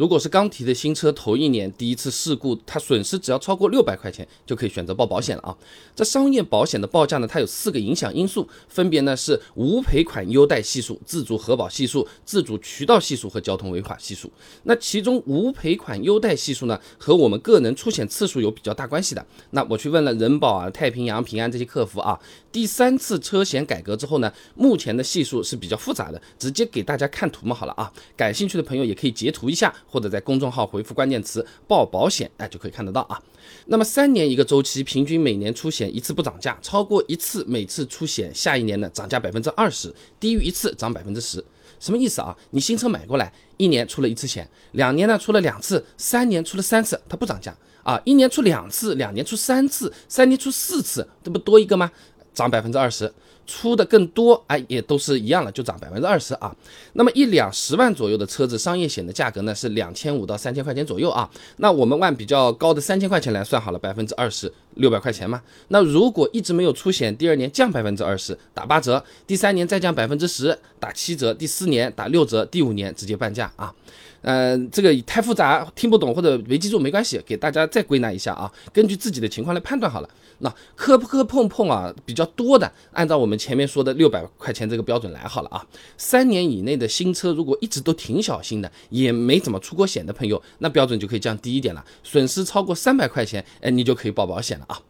如果是刚提的新车，头一年第一次事故，它损失只要超过六百块钱，就可以选择报保险了啊。这商业保险的报价呢，它有四个影响因素，分别呢是无赔款优待系数、自主核保系数、自主渠道系数和交通违法系数。那其中无赔款优待系数呢，和我们个人出险次数有比较大关系的。那我去问了人保啊、太平洋、平安这些客服啊，第三次车险改革之后呢，目前的系数是比较复杂的，直接给大家看图嘛好了啊，感兴趣的朋友也可以截图一下。或者在公众号回复关键词“报保险”，哎，就可以看得到啊。那么三年一个周期，平均每年出险一次不涨价，超过一次每次出险，下一年呢涨价百分之二十，低于一次涨百分之十。什么意思啊？你新车买过来，一年出了一次险，两年呢出了两次，三年出了三次，它不涨价啊。一年出两次，两年出三次，三年出四次，这不多一个吗？涨百分之二十。出的更多，哎，也都是一样了，就涨百分之二十啊。那么一两十万左右的车子，商业险的价格呢是两千五到三千块钱左右啊。那我们按比较高的三千块钱来算好了，百分之二十，六百块钱嘛。那如果一直没有出险，第二年降百分之二十，打八折；第三年再降百分之十，打七折；第四年打六折；第五年直接半价啊。嗯，这个太复杂，听不懂或者没记住没关系，给大家再归纳一下啊，根据自己的情况来判断好了。那磕不磕碰碰啊，比较多的，按照我们前面说的六百块钱这个标准来好了啊。三年以内的新车，如果一直都挺小心的，也没怎么出过险的朋友，那标准就可以降低一点了，损失超过三百块钱，哎，你就可以报保险了啊。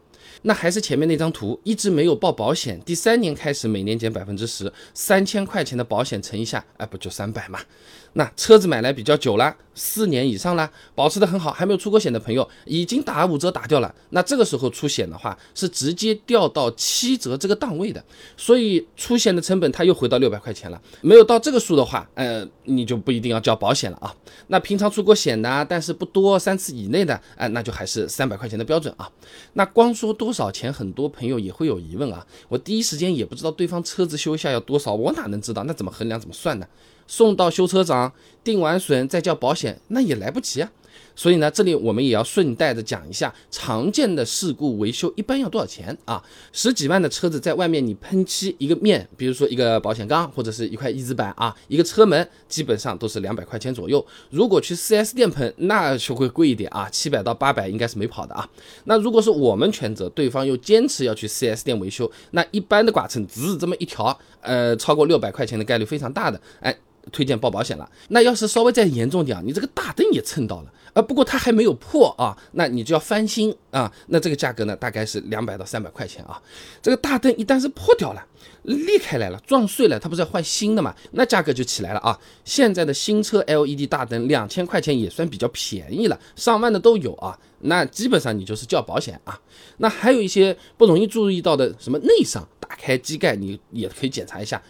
那还是前面那张图，一直没有报保险，第三年开始每年减百分之十，三千块钱的保险乘一下，哎，不就三百嘛？那车子买来比较久了，四年以上了，保持的很好，还没有出过险的朋友，已经打五折打掉了。那这个时候出险的话，是直接掉到七折这个档位的，所以出险的成本它又回到六百块钱了。没有到这个数的话，呃，你就不一定要交保险了啊。那平常出过险的，但是不多，三次以内的，哎，那就还是三百块钱的标准啊。那光说多少钱，很多朋友也会有疑问啊。我第一时间也不知道对方车子修一下要多少，我哪能知道？那怎么衡量？怎么算呢？送到修车厂定完损再交保险，那也来不及啊。所以呢，这里我们也要顺带着讲一下常见的事故维修一般要多少钱啊？十几万的车子在外面你喷漆一个面，比如说一个保险杠或者是一块一字板啊，一个车门基本上都是两百块钱左右。如果去 4S 店喷，那就会贵一点啊，七百到八百应该是没跑的啊。那如果是我们全责，对方又坚持要去 4S 店维修，那一般的剐蹭只是这么一条，呃，超过六百块钱的概率非常大的，哎。推荐报保险了。那要是稍微再严重点，你这个大灯也蹭到了，啊，不过它还没有破啊，那你就要翻新啊。那这个价格呢，大概是两百到三百块钱啊。这个大灯一旦是破掉了，裂开来了，撞碎了，它不是要换新的嘛？那价格就起来了啊。现在的新车 LED 大灯两千块钱也算比较便宜了，上万的都有啊。那基本上你就是交保险啊。那还有一些不容易注意到的，什么内伤，打开机盖你也可以检查一下。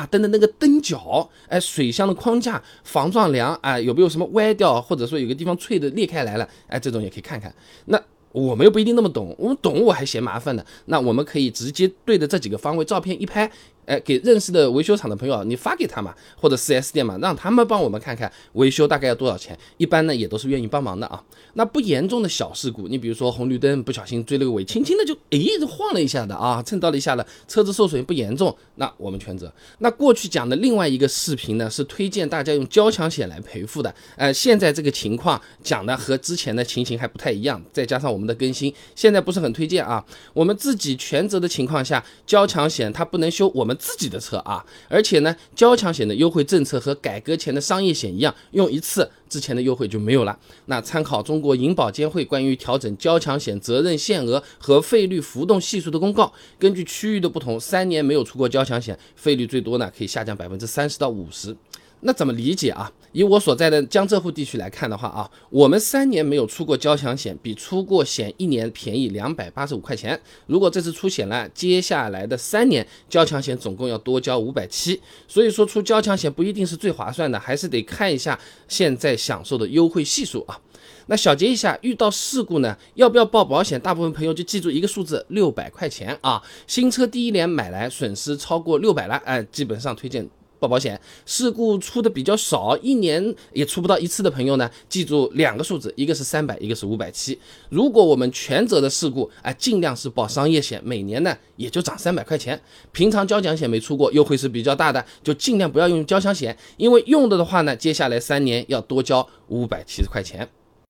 大灯的那个灯角，哎，水箱的框架、防撞梁，啊，有没有什么歪掉，或者说有个地方脆的裂开来了，哎，这种也可以看看。那我们又不一定那么懂，我们懂我还嫌麻烦呢。那我们可以直接对着这几个方位照片一拍。哎，给认识的维修厂的朋友，你发给他嘛，或者 4S 店嘛，让他们帮我们看看维修大概要多少钱。一般呢也都是愿意帮忙的啊。那不严重的小事故，你比如说红绿灯不小心追了个尾，轻轻的就哎就晃了一下的啊，蹭到了一下的，车子受损不严重，那我们全责。那过去讲的另外一个视频呢，是推荐大家用交强险来赔付的。呃，现在这个情况讲的和之前的情形还不太一样，再加上我们的更新，现在不是很推荐啊。我们自己全责的情况下，交强险它不能修我们。自己的车啊，而且呢，交强险的优惠政策和改革前的商业险一样，用一次之前的优惠就没有了。那参考中国银保监会关于调整交强险责任限额和费率浮动系数的公告，根据区域的不同，三年没有出过交强险，费率最多呢可以下降百分之三十到五十。那怎么理解啊？以我所在的江浙沪地区来看的话啊，我们三年没有出过交强险，比出过险一年便宜两百八十五块钱。如果这次出险了，接下来的三年交强险总共要多交五百七。所以说出交强险不一定是最划算的，还是得看一下现在享受的优惠系数啊。那小结一下，遇到事故呢，要不要报保险？大部分朋友就记住一个数字，六百块钱啊。新车第一年买来损失超过六百了，哎，基本上推荐。报保险。事故出的比较少，一年也出不到一次的朋友呢，记住两个数字，一个是三百，一个是五百七。如果我们全责的事故，哎，尽量是报商业险，每年呢也就涨三百块钱。平常交强险没出过，优惠是比较大的，就尽量不要用交强险，因为用的的话呢，接下来三年要多交五百七十块钱。